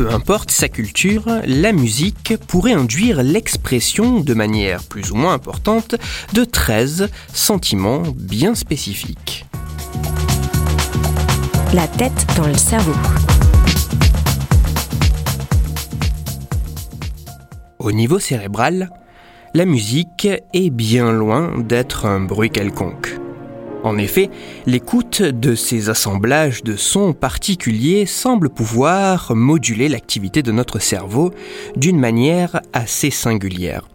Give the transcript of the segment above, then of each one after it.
Peu importe sa culture, la musique pourrait induire l'expression de manière plus ou moins importante de 13 sentiments bien spécifiques. La tête dans le cerveau. Au niveau cérébral, la musique est bien loin d'être un bruit quelconque. En effet, l'écoute de ces assemblages de sons particuliers semble pouvoir moduler l'activité de notre cerveau d'une manière assez singulière.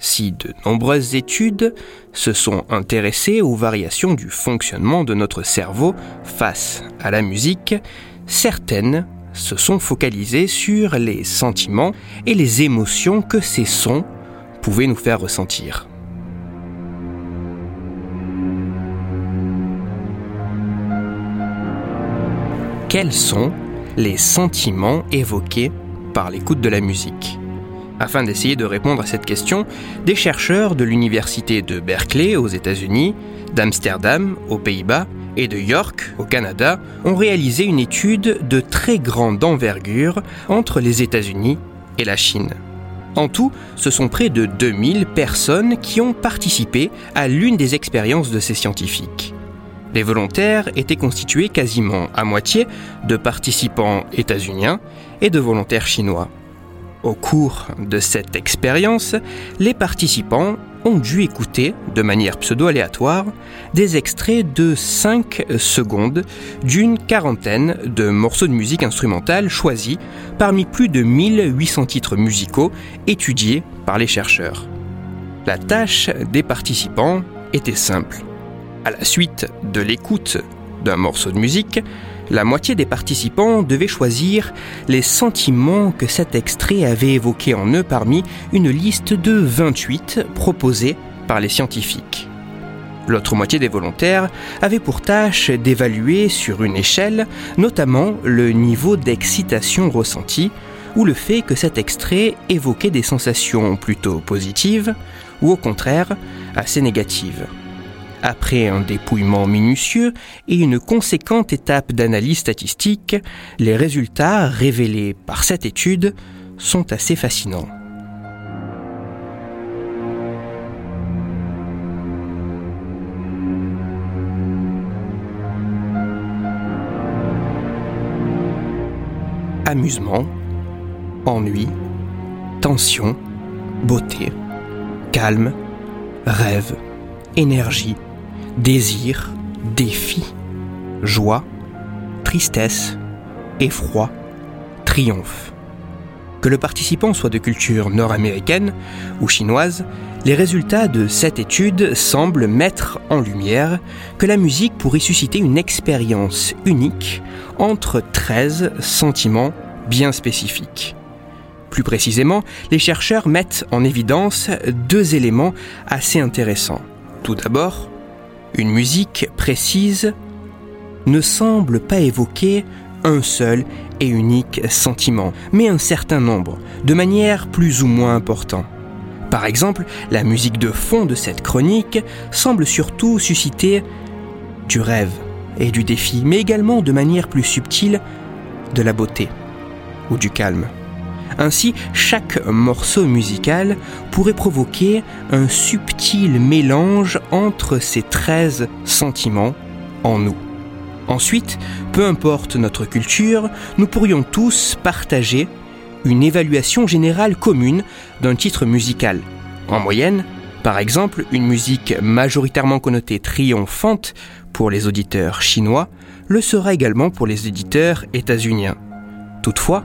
Si de nombreuses études se sont intéressées aux variations du fonctionnement de notre cerveau face à la musique, certaines se sont focalisées sur les sentiments et les émotions que ces sons pouvaient nous faire ressentir. Quels sont les sentiments évoqués par l'écoute de la musique Afin d'essayer de répondre à cette question, des chercheurs de l'université de Berkeley aux États-Unis, d'Amsterdam aux Pays-Bas et de York au Canada ont réalisé une étude de très grande envergure entre les États-Unis et la Chine. En tout, ce sont près de 2000 personnes qui ont participé à l'une des expériences de ces scientifiques. Les volontaires étaient constitués quasiment à moitié de participants états-uniens et de volontaires chinois. Au cours de cette expérience, les participants ont dû écouter, de manière pseudo-aléatoire, des extraits de 5 secondes d'une quarantaine de morceaux de musique instrumentale choisis parmi plus de 1800 titres musicaux étudiés par les chercheurs. La tâche des participants était simple à la suite de l'écoute d'un morceau de musique, la moitié des participants devaient choisir les sentiments que cet extrait avait évoqués en eux parmi une liste de 28 proposée par les scientifiques. L'autre moitié des volontaires avait pour tâche d'évaluer sur une échelle notamment le niveau d'excitation ressenti ou le fait que cet extrait évoquait des sensations plutôt positives ou au contraire assez négatives. Après un dépouillement minutieux et une conséquente étape d'analyse statistique, les résultats révélés par cette étude sont assez fascinants. Amusement, ennui, tension, beauté, calme, rêve, énergie, désir, défi, joie, tristesse, effroi, triomphe. Que le participant soit de culture nord-américaine ou chinoise, les résultats de cette étude semblent mettre en lumière que la musique pourrait susciter une expérience unique entre 13 sentiments bien spécifiques. Plus précisément, les chercheurs mettent en évidence deux éléments assez intéressants. Tout d'abord, une musique précise ne semble pas évoquer un seul et unique sentiment, mais un certain nombre, de manière plus ou moins importante. Par exemple, la musique de fond de cette chronique semble surtout susciter du rêve et du défi, mais également de manière plus subtile de la beauté ou du calme. Ainsi, chaque morceau musical pourrait provoquer un subtil mélange entre ces 13 sentiments en nous. Ensuite, peu importe notre culture, nous pourrions tous partager une évaluation générale commune d'un titre musical. En moyenne, par exemple, une musique majoritairement connotée triomphante pour les auditeurs chinois le sera également pour les éditeurs états-uniens. Toutefois,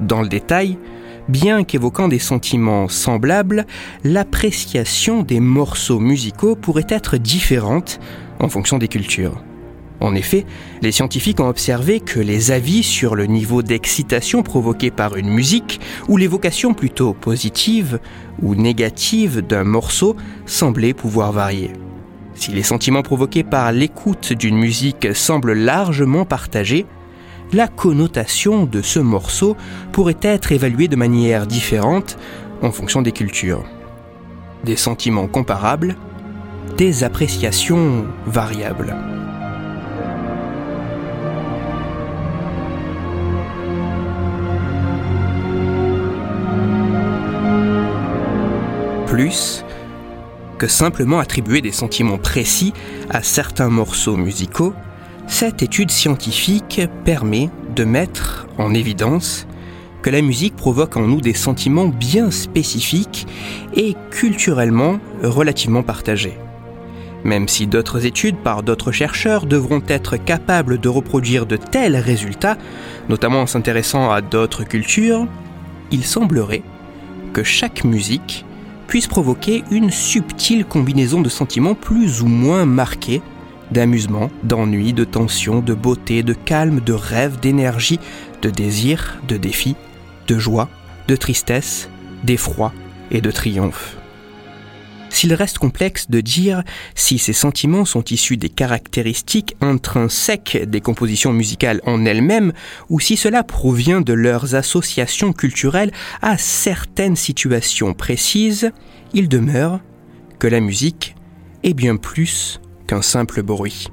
dans le détail, bien qu'évoquant des sentiments semblables, l'appréciation des morceaux musicaux pourrait être différente en fonction des cultures. En effet, les scientifiques ont observé que les avis sur le niveau d'excitation provoqué par une musique ou l'évocation plutôt positive ou négative d'un morceau semblaient pouvoir varier. Si les sentiments provoqués par l'écoute d'une musique semblent largement partagés, la connotation de ce morceau pourrait être évaluée de manière différente en fonction des cultures. Des sentiments comparables, des appréciations variables. Plus, que simplement attribuer des sentiments précis à certains morceaux musicaux, cette étude scientifique permet de mettre en évidence que la musique provoque en nous des sentiments bien spécifiques et culturellement relativement partagés. Même si d'autres études par d'autres chercheurs devront être capables de reproduire de tels résultats, notamment en s'intéressant à d'autres cultures, il semblerait que chaque musique puisse provoquer une subtile combinaison de sentiments plus ou moins marqués, d'amusement, d'ennui, de tension, de beauté, de calme, de rêve, d'énergie, de désir, de défi, de joie, de tristesse, d'effroi et de triomphe. S'il reste complexe de dire si ces sentiments sont issus des caractéristiques intrinsèques des compositions musicales en elles-mêmes ou si cela provient de leurs associations culturelles à certaines situations précises, il demeure que la musique est bien plus simple bruit.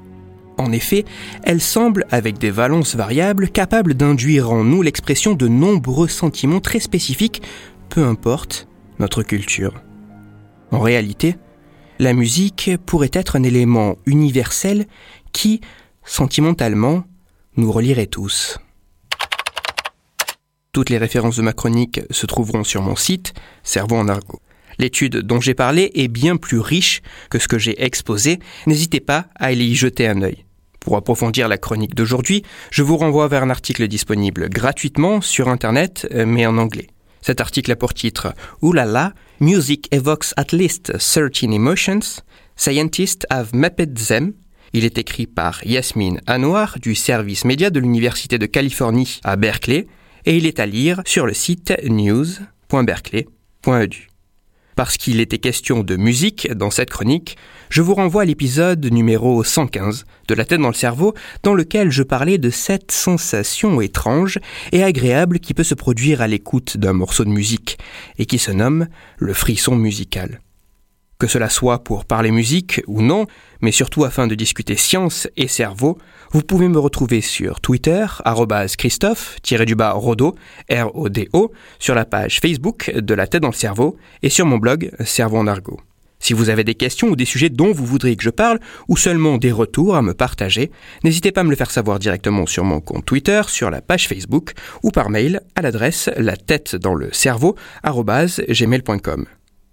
En effet, elle semble, avec des valences variables, capable d'induire en nous l'expression de nombreux sentiments très spécifiques, peu importe notre culture. En réalité, la musique pourrait être un élément universel qui, sentimentalement, nous relierait tous. Toutes les références de ma chronique se trouveront sur mon site Cerveau en argot. L'étude dont j'ai parlé est bien plus riche que ce que j'ai exposé, n'hésitez pas à aller y jeter un œil. Pour approfondir la chronique d'aujourd'hui, je vous renvoie vers un article disponible gratuitement sur Internet, mais en anglais. Cet article a pour titre Oulala, Music evokes at least 13 emotions. Scientists have mapped them. Il est écrit par Yasmine Anouar du service média de l'Université de Californie à Berkeley et il est à lire sur le site news.berkeley.edu parce qu'il était question de musique dans cette chronique, je vous renvoie à l'épisode numéro 115 de La tête dans le cerveau, dans lequel je parlais de cette sensation étrange et agréable qui peut se produire à l'écoute d'un morceau de musique, et qui se nomme le frisson musical. Que cela soit pour parler musique ou non, mais surtout afin de discuter science et cerveau, vous pouvez me retrouver sur Twitter, Christophe-Rodo, R-O-D-O, sur la page Facebook de La tête dans le cerveau et sur mon blog Cerveau en argot. Si vous avez des questions ou des sujets dont vous voudriez que je parle, ou seulement des retours à me partager, n'hésitez pas à me le faire savoir directement sur mon compte Twitter, sur la page Facebook, ou par mail à l'adresse la tête dans le cerveau, gmail.com.